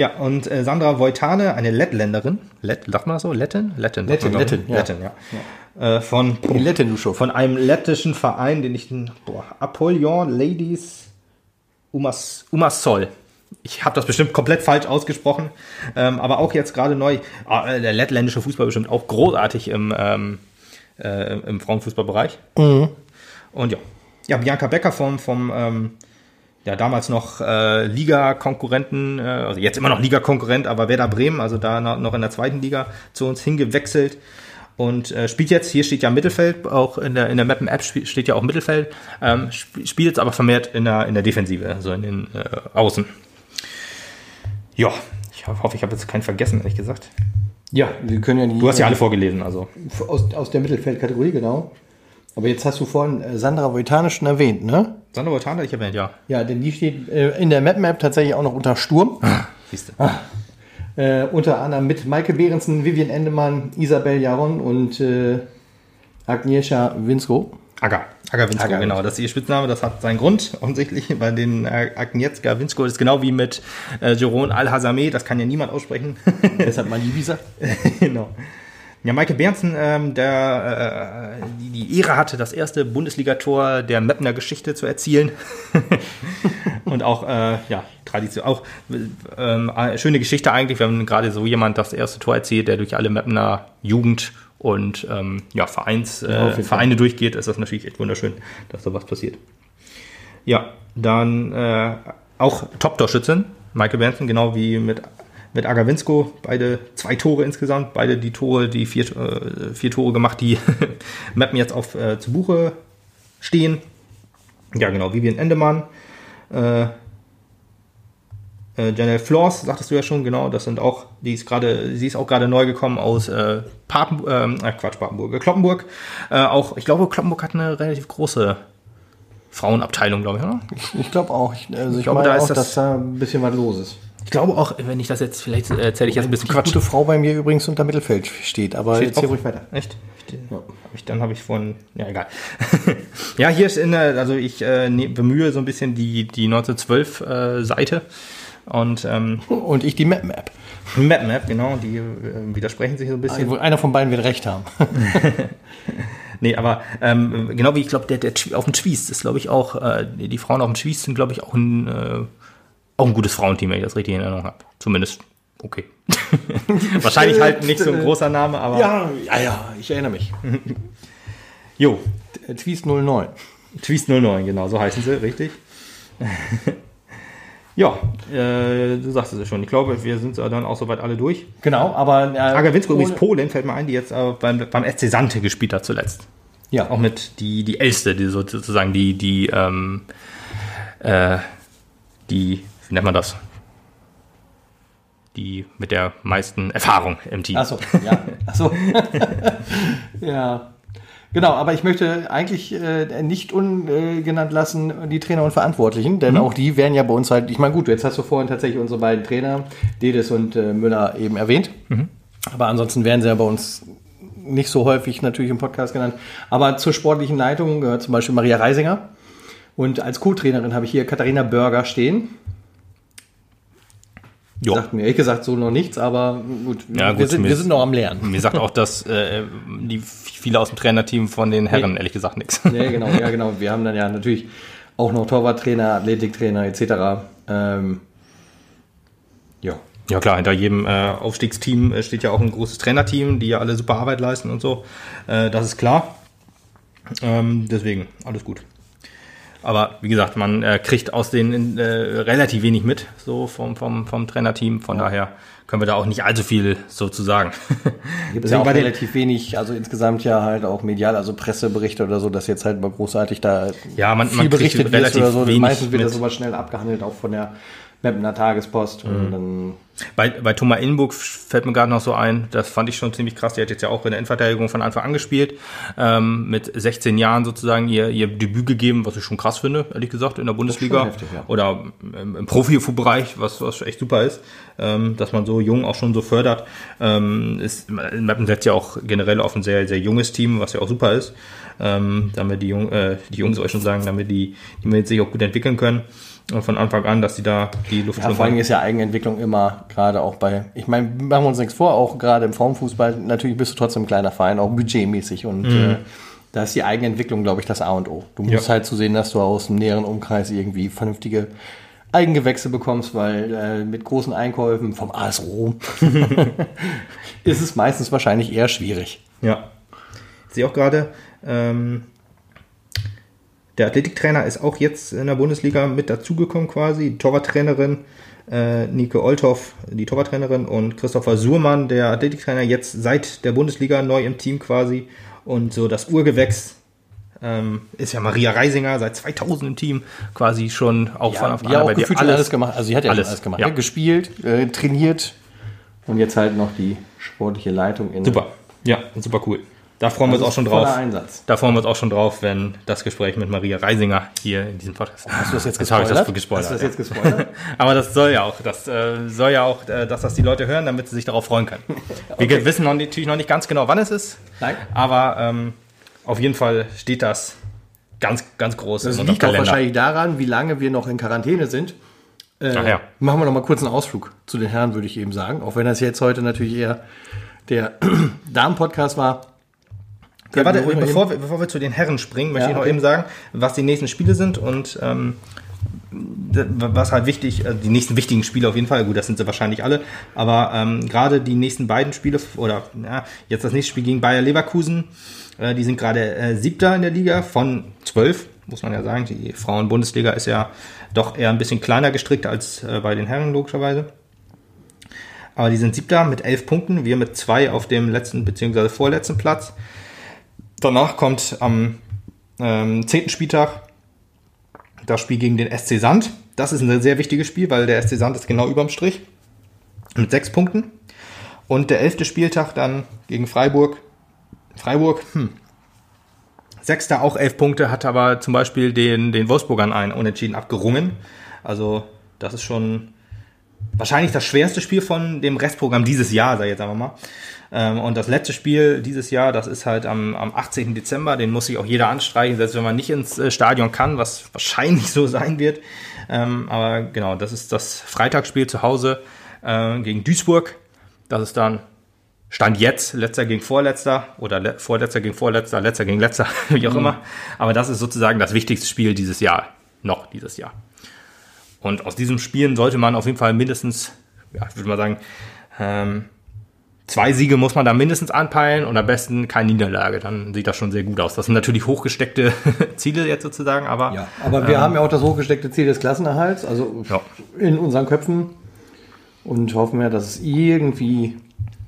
Ja, und äh, Sandra Wojtane, eine Lettländerin, Lett, sagt man das so? Lettin? Lettin, Lettin. Lettin, ja. Lettin, ja. Äh, von, Die Lettin, du schon. von einem lettischen Verein, den ich, boah, Apollon Ladies Umas, Umassol. Ich habe das bestimmt komplett falsch ausgesprochen, ähm, aber auch jetzt gerade neu. Ah, äh, der lettländische Fußball bestimmt auch großartig im, ähm, äh, im Frauenfußballbereich. Und ja. Ja, Bianca Becker vom, vom ähm, ja damals noch äh, Liga-Konkurrenten, äh, also jetzt immer noch Liga-Konkurrent, aber Werder Bremen, also da noch in der zweiten Liga zu uns hingewechselt und äh, spielt jetzt, hier steht ja Mittelfeld, auch in der, in der Mappen-App steht ja auch Mittelfeld, ähm, sp spielt jetzt aber vermehrt in der, in der Defensive, also in den äh, Außen. Ja, ich hoffe, ich habe jetzt keinen vergessen, ehrlich gesagt. Ja, wir können ja die. Du hast ja alle vorgelesen, also. Aus, aus der Mittelfeldkategorie, genau. Aber jetzt hast du vorhin äh, Sandra Voitanisch schon erwähnt, ne? Sandra Voitanisch ich erwähnt, ja. Ja, denn die steht äh, in der Map-Map tatsächlich auch noch unter Sturm. Ah, siehst du. Ah. Äh, unter anderem mit Maike Behrensen, Vivian Endemann, Isabel Jaron und äh, Agnieszka Winsko. Aga. Aga Winsko, Aga genau. Das ist ihr Spitzname, das hat seinen Grund, offensichtlich. Bei den äh, Agnieszka Winsko ist genau wie mit äh, Jeroen Al-Hazameh, das kann ja niemand aussprechen. Deshalb mal Ibiza. genau. Ja, Maike Bernsen, ähm, der äh, die, die Ehre hatte, das erste Bundesligator der Meppner Geschichte zu erzielen. und auch, äh, ja, Tradition, auch ähm, äh, schöne Geschichte eigentlich, wenn gerade so jemand das erste Tor erzielt, der durch alle Meppner Jugend und ähm, ja, Vereins, äh, ja, Vereine durchgeht, ist das natürlich echt wunderschön, dass sowas passiert. Ja, dann äh, auch Top-Torschützin, Maike Bernsen, genau wie mit mit Agawinsko, beide zwei Tore insgesamt, beide die Tore, die vier, äh, vier Tore gemacht, die Mappen jetzt auf äh, zu Buche stehen. Ja, genau, Vivian Endemann, äh, äh, Janelle Flors, sagtest du ja schon, genau, das sind auch, die ist gerade, sie ist auch gerade neu gekommen aus äh, Papen, ähm, äh, Quatsch, Papenburg, äh, Kloppenburg. Äh, auch, ich glaube, Kloppenburg hat eine relativ große Frauenabteilung, glaube ich, oder? Ich, ich glaube auch. Ich, also ich, ich glaube, da ist auch, das, dass da ein bisschen was los ist. Ich glaube auch, wenn ich das jetzt, vielleicht erzähle ich jetzt ein bisschen Die Quatsch. gute Frau bei mir übrigens unter Mittelfeld steht, aber steht jetzt hier ruhig weiter. Echt? Ja. Hab ich, dann habe ich von, ja egal. ja, hier ist in der, also ich äh, ne, bemühe so ein bisschen die, die 1912 äh, Seite und ähm, und ich die Map Map. Map Map, genau, die äh, widersprechen sich so ein bisschen. Also einer von beiden wird recht haben. nee, aber ähm, genau wie ich glaube, der, der auf dem Twist ist, glaube ich, auch, äh, die Frauen auf dem Twist sind, glaube ich, auch ein äh, auch ein gutes Frauenteam, wenn ich das richtig in Erinnerung habe. Zumindest okay. Wahrscheinlich halt nicht so ein großer Name, aber. Ja, ja, ja, ich erinnere mich. jo. Twist 09. Twist 09, genau, so heißen sie, richtig. ja, äh, du sagst es ja schon. Ich glaube, wir sind dann auch soweit alle durch. Genau, aber. Äh, Agawinsko übrigens Polen, fällt mir ein, die jetzt äh, beim, beim SC Sante gespielt hat zuletzt. Ja. Auch mit die, die Älste, die sozusagen die, die, ähm, äh, die wie nennt man das? Die mit der meisten Erfahrung im Team. Achso, ja. Achso. ja. Genau, aber ich möchte eigentlich äh, nicht ungenannt lassen die Trainer und Verantwortlichen, denn mhm. auch die werden ja bei uns halt, ich meine, gut, jetzt hast du vorhin tatsächlich unsere beiden Trainer, Dedes und äh, Müller, eben erwähnt. Mhm. Aber ansonsten werden sie ja bei uns nicht so häufig natürlich im Podcast genannt. Aber zur sportlichen Leitung gehört zum Beispiel Maria Reisinger. Und als Co-Trainerin habe ich hier Katharina Börger stehen. Jo. Sagt mir ehrlich gesagt so noch nichts, aber gut, ja, wir, sind, wir sind noch am Lernen. Mir sagt auch, dass äh, die viele aus dem Trainerteam von den Herren nee. ehrlich gesagt nichts. Nee, genau, ja, genau. Wir haben dann ja natürlich auch noch Torwarttrainer, Athletiktrainer etc. Ähm, ja. Ja klar, hinter jedem äh, Aufstiegsteam äh, steht ja auch ein großes Trainerteam, die ja alle super Arbeit leisten und so. Äh, das ist klar. Ähm, deswegen, alles gut. Aber wie gesagt, man äh, kriegt aus denen äh, relativ wenig mit, so vom, vom, vom Trainerteam. Von ja. daher können wir da auch nicht allzu viel so zu sagen. Gibt es ja auch relativ wenig, also insgesamt ja halt auch medial, also Presseberichte oder so, dass jetzt halt mal großartig da ja, man, viel man berichtet wird oder so. Meistens wird das aber schnell abgehandelt, auch von der mit einer Tagespost. Mhm. Dann bei, bei Thomas Innenburg fällt mir gerade noch so ein, das fand ich schon ziemlich krass. Die hat jetzt ja auch in der Endverteidigung von Anfang an gespielt, ähm, mit 16 Jahren sozusagen ihr, ihr Debüt gegeben, was ich schon krass finde, ehrlich gesagt, in der Bundesliga. Heftig, ja. Oder im, im Profibereich, was, was echt super ist, ähm, dass man so jung auch schon so fördert. Ähm, ist, Mappen setzt ja auch generell auf ein sehr, sehr junges Team, was ja auch super ist. Ähm, damit die, Jung, äh, die Jungs euch schon sagen, damit die, die sich auch gut entwickeln können von Anfang an, dass sie da die Luft ja, Vor allem ist ja Eigenentwicklung immer, gerade auch bei, ich meine, machen wir uns nichts vor, auch gerade im Frauenfußball, natürlich bist du trotzdem ein kleiner Verein, auch budgetmäßig und mhm. äh, da ist die Eigenentwicklung, glaube ich, das A und O. Du musst ja. halt zu sehen, dass du aus dem näheren Umkreis irgendwie vernünftige Eigengewächse bekommst, weil äh, mit großen Einkäufen vom AS Rom ist es meistens wahrscheinlich eher schwierig. Ja. Ich sehe auch gerade, ähm, Der Athletiktrainer ist auch jetzt in der Bundesliga mit dazugekommen quasi. Die Torwarttrainerin äh, Nike Olthoff, die Torwarttrainerin und Christopher Suhrmann, der Athletiktrainer, jetzt seit der Bundesliga neu im Team quasi. Und so das Urgewächs ähm, ist ja Maria Reisinger seit 2000 im Team quasi schon auch ja, von Anfang an. Ja, auch gefühlt alles, alles gemacht. Also sie hat ja alles, alles gemacht. Ja. Gespielt, äh, trainiert und jetzt halt noch die sportliche Leitung in. Super, ja, super cool. Da freuen wir uns auch schon drauf. Einsatz. Da freuen wir uns auch schon drauf, wenn das Gespräch mit Maria Reisinger hier in diesem Podcast. Hast du das jetzt gespoilert? Jetzt habe ich das gespoilert. Hast du das jetzt gespoilert? Aber das soll ja auch, das äh, soll ja auch, äh, dass das die Leute hören, damit sie sich darauf freuen können. okay. Wir wissen noch, natürlich noch nicht ganz genau, wann es ist. Nein. Aber ähm, auf jeden Fall steht das ganz, ganz groß. Das liegt auch wahrscheinlich daran, wie lange wir noch in Quarantäne sind. Äh, ja. Machen wir noch mal kurz einen Ausflug zu den Herren, würde ich eben sagen. Auch wenn das jetzt heute natürlich eher der Damen-Podcast war. Ja, warte, bevor wir, bevor wir zu den Herren springen, möchte ja, ich noch okay. eben sagen, was die nächsten Spiele sind und ähm, was halt wichtig, äh, die nächsten wichtigen Spiele auf jeden Fall, gut, das sind sie wahrscheinlich alle, aber ähm, gerade die nächsten beiden Spiele oder ja, jetzt das nächste Spiel gegen Bayer Leverkusen, äh, die sind gerade äh, siebter in der Liga von zwölf, muss man ja sagen. Die Frauen-Bundesliga ist ja doch eher ein bisschen kleiner gestrickt als äh, bei den Herren, logischerweise. Aber die sind siebter mit elf Punkten, wir mit zwei auf dem letzten bzw. vorletzten Platz. Danach kommt am ähm, zehnten Spieltag das Spiel gegen den SC Sand. Das ist ein sehr wichtiges Spiel, weil der SC Sand ist genau überm Strich mit sechs Punkten. Und der elfte Spieltag dann gegen Freiburg. Freiburg, hm. Sechster auch elf Punkte, hat aber zum Beispiel den, den Wolfsburgern ein Unentschieden abgerungen. Also das ist schon wahrscheinlich das schwerste Spiel von dem Restprogramm dieses Jahr, sag ich jetzt einfach mal. Ähm, und das letzte Spiel dieses Jahr, das ist halt am, am 18. Dezember, den muss sich auch jeder anstreichen, selbst wenn man nicht ins äh, Stadion kann, was wahrscheinlich so sein wird. Ähm, aber genau, das ist das Freitagsspiel zu Hause äh, gegen Duisburg. Das ist dann Stand jetzt, letzter gegen vorletzter oder le vorletzter gegen vorletzter, letzter gegen letzter, wie auch mhm. immer. Aber das ist sozusagen das wichtigste Spiel dieses Jahr, noch dieses Jahr. Und aus diesem Spielen sollte man auf jeden Fall mindestens, ja, ich würde mal sagen, ähm, zwei Siege muss man da mindestens anpeilen und am besten keine Niederlage. Dann sieht das schon sehr gut aus. Das sind natürlich hochgesteckte Ziele jetzt sozusagen, aber. Ja, aber wir ähm, haben ja auch das hochgesteckte Ziel des Klassenerhalts, also ja. in unseren Köpfen und hoffen ja, dass es irgendwie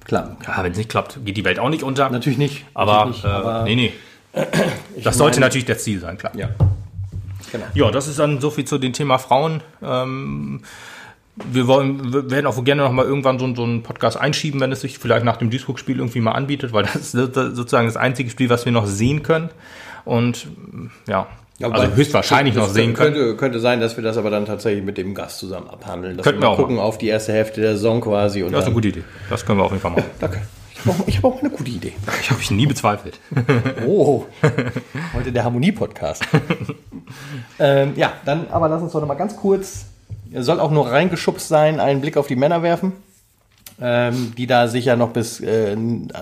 kann. Ja, wenn es nicht klappt, geht die Welt auch nicht unter. Natürlich nicht. Aber, nicht, äh, aber nee, nee. Das sollte meine, natürlich das Ziel sein, klar. Ja. Genau. Ja, das ist dann so viel zu dem Thema Frauen. Ähm, wir wollen, wir werden auch gerne noch mal irgendwann so, so einen Podcast einschieben, wenn es sich vielleicht nach dem Duisburg-Spiel irgendwie mal anbietet, weil das ist sozusagen das einzige Spiel, was wir noch sehen können. Und ja, ja, also höchstwahrscheinlich noch sehen können. Könnte, könnte sein, dass wir das aber dann tatsächlich mit dem Gast zusammen abhandeln. Dass Könnten wir mal gucken machen. auf die erste Hälfte der Saison quasi. Und das ist eine gute Idee. Das können wir auf jeden Fall machen. Danke. Ich habe auch, auch, eine gute Idee. Ich habe ich nie bezweifelt. Oh, heute der Harmonie-Podcast. ähm, ja, dann aber lass uns doch noch mal ganz kurz, soll auch nur reingeschubst sein, einen Blick auf die Männer werfen, ähm, die da sicher noch bis äh,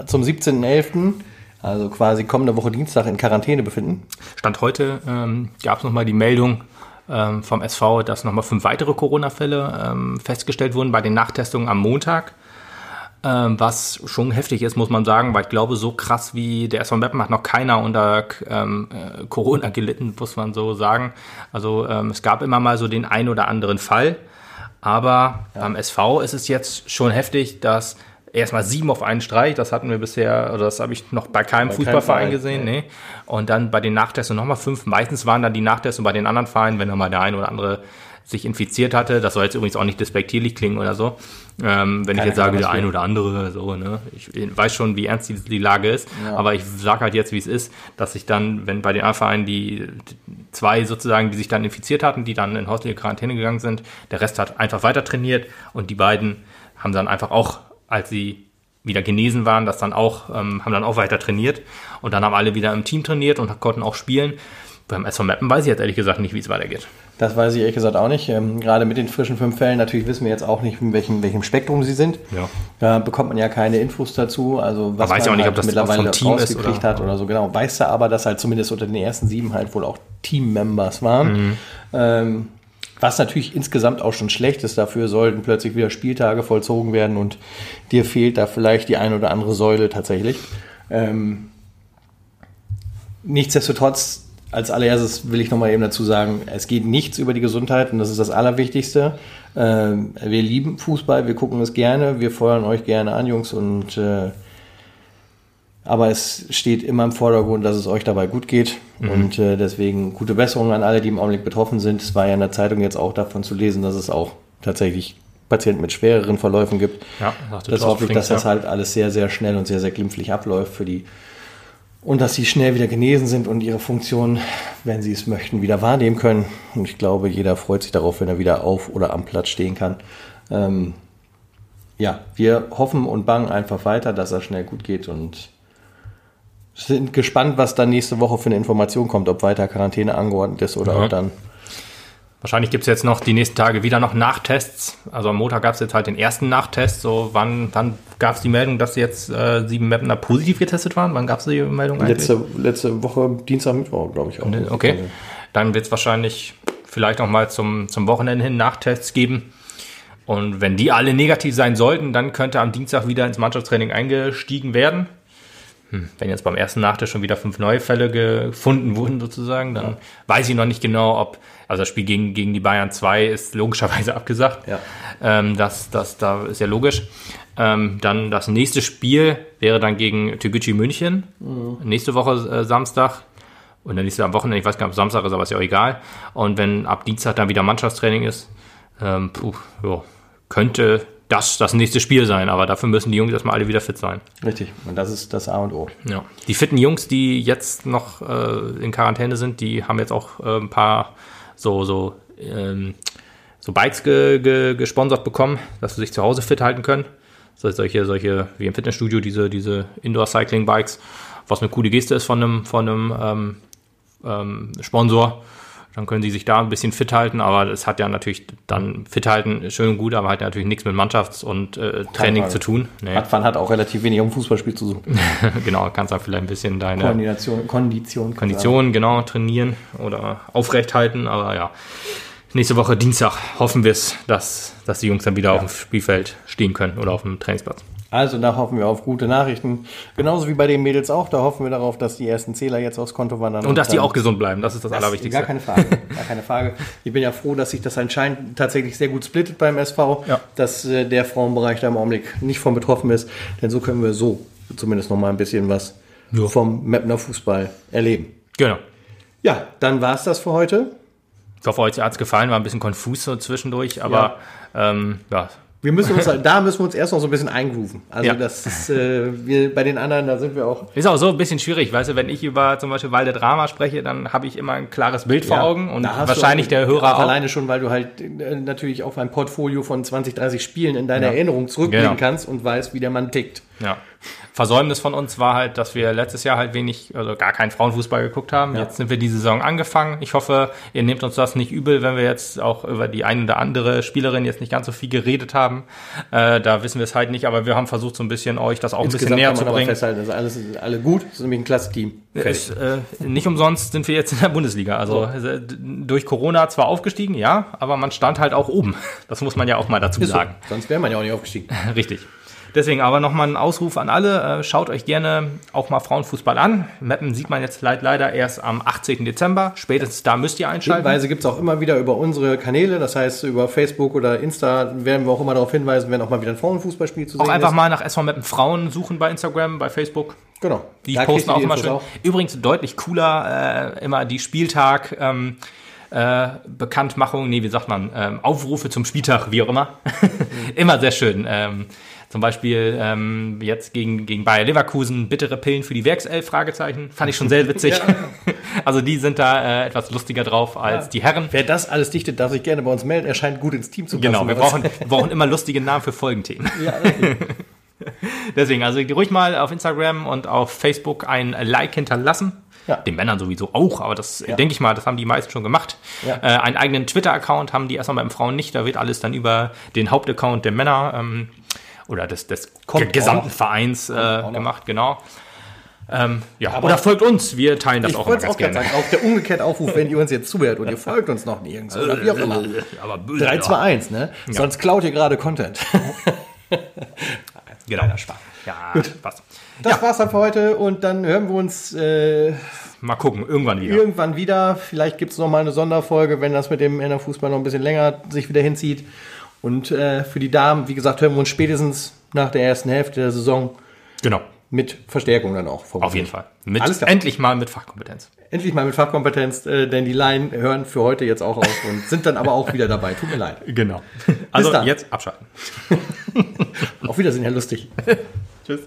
zum 17.11., also quasi kommende Woche Dienstag in Quarantäne befinden. Stand heute ähm, gab es nochmal die Meldung, ähm, vom SV, dass nochmal fünf weitere Corona-Fälle ähm, festgestellt wurden bei den Nachtestungen am Montag. Ähm, was schon heftig ist, muss man sagen, weil ich glaube, so krass wie der SV Meppen hat noch keiner unter ähm, äh, Corona gelitten, muss man so sagen. Also ähm, es gab immer mal so den ein oder anderen Fall, aber ja. beim SV ist es jetzt schon heftig, dass erstmal sieben auf einen Streich, das hatten wir bisher, oder das habe ich noch bei keinem bei Fußballverein kein gesehen, nee. nee. Und dann bei den Nachtesten nochmal fünf. Meistens waren dann die Nachtesten bei den anderen Vereinen, wenn dann mal der ein oder andere sich infiziert hatte. Das soll jetzt übrigens auch nicht despektierlich klingen oder so. Ähm, wenn Keine ich jetzt sage, der ein oder andere, so, ne. Ich weiß schon, wie ernst die, die Lage ist, ja. aber ich sage halt jetzt, wie es ist, dass sich dann, wenn bei den A-Vereinen die zwei sozusagen, die sich dann infiziert hatten, die dann in häusliche Quarantäne gegangen sind, der Rest hat einfach weiter trainiert und die beiden haben dann einfach auch, als sie wieder genesen waren, das dann auch, ähm, haben dann auch weiter trainiert und dann haben alle wieder im Team trainiert und konnten auch spielen. Beim SV Mappen weiß ich jetzt ehrlich gesagt nicht, wie es weitergeht. Das weiß ich ehrlich gesagt auch nicht. Ähm, gerade mit den frischen fünf Fällen, natürlich wissen wir jetzt auch nicht, in welchem, welchem Spektrum sie sind. Ja. Da bekommt man ja keine Infos dazu. Also was weiß man nicht, halt ob das mittlerweile vom Team rausgekriegt ist oder, hat oder so. Genau. Weißt du aber, dass halt zumindest unter den ersten sieben halt wohl auch Team-Members waren. Mhm. Ähm, was natürlich insgesamt auch schon schlecht ist. Dafür sollten plötzlich wieder Spieltage vollzogen werden und dir fehlt da vielleicht die eine oder andere Säule tatsächlich. Ähm, nichtsdestotrotz als allererstes will ich nochmal eben dazu sagen, es geht nichts über die Gesundheit und das ist das Allerwichtigste. Ähm, wir lieben Fußball, wir gucken es gerne, wir feuern euch gerne an, Jungs, und äh, aber es steht immer im Vordergrund, dass es euch dabei gut geht. Mhm. Und äh, deswegen gute Besserung an alle, die im Augenblick betroffen sind. Es war ja in der Zeitung jetzt auch davon zu lesen, dass es auch tatsächlich Patienten mit schwereren Verläufen gibt. Ja, das hoffe ich, dass das halt alles sehr, sehr schnell und sehr, sehr glimpflich abläuft für die und dass sie schnell wieder genesen sind und ihre Funktion, wenn sie es möchten, wieder wahrnehmen können. Und ich glaube, jeder freut sich darauf, wenn er wieder auf oder am Platz stehen kann. Ähm, ja, wir hoffen und bangen einfach weiter, dass er schnell gut geht und sind gespannt, was dann nächste Woche für eine Information kommt, ob weiter Quarantäne angeordnet ist oder ja. ob dann Wahrscheinlich gibt es jetzt noch die nächsten Tage wieder noch Nachtests. Also am Montag gab es jetzt halt den ersten Nachtest. So, wann, wann gab es die Meldung, dass jetzt äh, sieben Mapner positiv getestet waren? Wann gab es die Meldung eigentlich? Letzte, letzte Woche, Dienstag, Mittwoch, glaube ich auch. Okay. Dann wird es wahrscheinlich vielleicht noch mal zum, zum Wochenende hin Nachtests geben. Und wenn die alle negativ sein sollten, dann könnte am Dienstag wieder ins Mannschaftstraining eingestiegen werden. Hm, wenn jetzt beim ersten Nachtest schon wieder fünf neue Fälle gefunden wurden, sozusagen, dann ja. weiß ich noch nicht genau, ob, also das Spiel gegen, gegen die Bayern 2 ist logischerweise abgesagt. Ja. Ähm, das, das, da ist ja logisch. Ähm, dann das nächste Spiel wäre dann gegen Tegucci München. Mhm. Nächste Woche äh, Samstag. Und dann nächste am Wochenende, ich weiß gar nicht, ob Samstag ist, aber ist ja auch egal. Und wenn ab Dienstag dann wieder Mannschaftstraining ist, ähm, puh, jo, könnte das das nächste Spiel sein, aber dafür müssen die Jungs erstmal alle wieder fit sein. Richtig, und das ist das A und O. Ja. Die fitten Jungs, die jetzt noch äh, in Quarantäne sind, die haben jetzt auch äh, ein paar so, so, ähm, so Bikes ge, ge, gesponsert bekommen, dass sie sich zu Hause fit halten können. So, solche, solche, wie im Fitnessstudio, diese, diese Indoor-Cycling-Bikes, was eine coole Geste ist von einem, von einem ähm, ähm, Sponsor dann können sie sich da ein bisschen fit halten, aber es hat ja natürlich dann fit halten schön und gut, aber hat natürlich nichts mit Mannschafts- und äh, Training zu tun. Nee. Radfahren hat auch relativ wenig am Fußballspiel zu suchen. genau, kannst da vielleicht ein bisschen deine Koordination, Kondition, Kondition genau trainieren oder aufrecht halten, aber ja. Nächste Woche Dienstag hoffen wir es, dass, dass die Jungs dann wieder ja. auf dem Spielfeld stehen können oder auf dem Trainingsplatz. Also da hoffen wir auf gute Nachrichten. Genauso wie bei den Mädels auch. Da hoffen wir darauf, dass die ersten Zähler jetzt aufs Konto wandern. Und, und dass die auch gesund bleiben. Das ist das, das Allerwichtigste. Gar keine Frage. Gar keine Frage. Ich bin ja froh, dass sich das anscheinend tatsächlich sehr gut splittet beim SV. Ja. Dass äh, der Frauenbereich da im Augenblick nicht von betroffen ist. Denn so können wir so zumindest noch mal ein bisschen was ja. vom Mapner Fußball erleben. Genau. Ja, dann war es das für heute. Ich hoffe, euch hat es gefallen. War ein bisschen konfus so zwischendurch. Aber ja, ähm, ja wir müssen uns, halt, da müssen wir uns erst noch so ein bisschen eingrooven. Also ja. das ist, äh, wir, bei den anderen, da sind wir auch. Ist auch so ein bisschen schwierig, weißt du, wenn ich über zum Beispiel Walde Drama spreche, dann habe ich immer ein klares Bild vor ja, Augen und wahrscheinlich der Hörer auch. Alleine schon, weil du halt äh, natürlich auf ein Portfolio von 20, 30 Spielen in deiner ja. Erinnerung zurückblicken genau. kannst und weißt, wie der Mann tickt. Ja. Versäumnis von uns war halt, dass wir letztes Jahr halt wenig, also gar keinen Frauenfußball geguckt haben. Ja. Jetzt sind wir die Saison angefangen. Ich hoffe, ihr nehmt uns das nicht übel, wenn wir jetzt auch über die eine oder andere Spielerin jetzt nicht ganz so viel geredet haben. Äh, da wissen wir es halt nicht, aber wir haben versucht, so ein bisschen euch das auch Insgesamt ein bisschen näher zu bringen. Festhalten, also alles alle gut, das ist nämlich ein klasse Team. Ist, äh, nicht umsonst sind wir jetzt in der Bundesliga. Also oh. durch Corona zwar aufgestiegen, ja, aber man stand halt auch oben. Das muss man ja auch mal dazu ist sagen. So. Sonst wäre man ja auch nicht aufgestiegen. Richtig. Deswegen aber nochmal ein Ausruf an alle. Äh, schaut euch gerne auch mal Frauenfußball an. Mappen sieht man jetzt leider erst am 18. Dezember. Spätestens da müsst ihr einschalten. Hinweise gibt es auch immer wieder über unsere Kanäle. Das heißt, über Facebook oder Insta werden wir auch immer darauf hinweisen, wenn auch mal wieder ein Frauenfußballspiel zu sehen ist. Auch einfach ist. mal nach SV Mappen Frauen suchen bei Instagram, bei Facebook. Genau. Die da posten auch immer schön. Auch. Übrigens deutlich cooler äh, immer die Spieltag. Ähm, äh, Bekanntmachung, nee, wie sagt man, ähm, Aufrufe zum Spieltag, wie auch immer. immer sehr schön. Ähm, zum Beispiel ähm, jetzt gegen, gegen Bayer Leverkusen bittere Pillen für die Werkself, Fragezeichen. Fand ich schon sehr witzig. ja. Also die sind da äh, etwas lustiger drauf als ja. die Herren. Wer das alles dichtet, darf sich gerne bei uns melden. Er scheint gut ins Team zu passen. Genau, wir brauchen, wir brauchen immer lustige Namen für Folgenthemen. Ja, okay. Deswegen, also ruhig mal auf Instagram und auf Facebook ein Like hinterlassen. Ja. Den Männern sowieso auch, aber das ja. denke ich mal, das haben die meisten schon gemacht. Ja. Äh, einen eigenen Twitter-Account haben die erstmal beim Frauen nicht. Da wird alles dann über den Hauptaccount der Männer ähm, oder des, des gesamten Vereins äh, gemacht, genau. Ähm, ja, aber oder folgt uns, wir teilen das auch immer ganz auch gerne. Sagen, auch der umgekehrte Aufruf, wenn ihr uns jetzt zuhört und ihr folgt uns noch nirgends oder wie auch immer. Aber böse, 3, 2, 1, ne? Ja. Sonst klaut ihr gerade Content. genau. Spaß. Ja, Gut. Spaß. Das ja. war's dann für heute und dann hören wir uns äh, mal gucken, irgendwann wieder. Irgendwann wieder. Vielleicht gibt es noch mal eine Sonderfolge, wenn das mit dem Männerfußball noch ein bisschen länger sich wieder hinzieht. Und äh, für die Damen, wie gesagt, hören wir uns spätestens nach der ersten Hälfte der Saison. Genau. Mit Verstärkung dann auch. Auf jeden Fall. Mit, Alles klar. Endlich mal mit Fachkompetenz. Endlich mal mit Fachkompetenz, äh, denn die Laien hören für heute jetzt auch auf und sind dann aber auch wieder dabei. Tut mir leid. Genau. Also jetzt abschalten. auf Wiedersehen, Herr Lustig. Tschüss.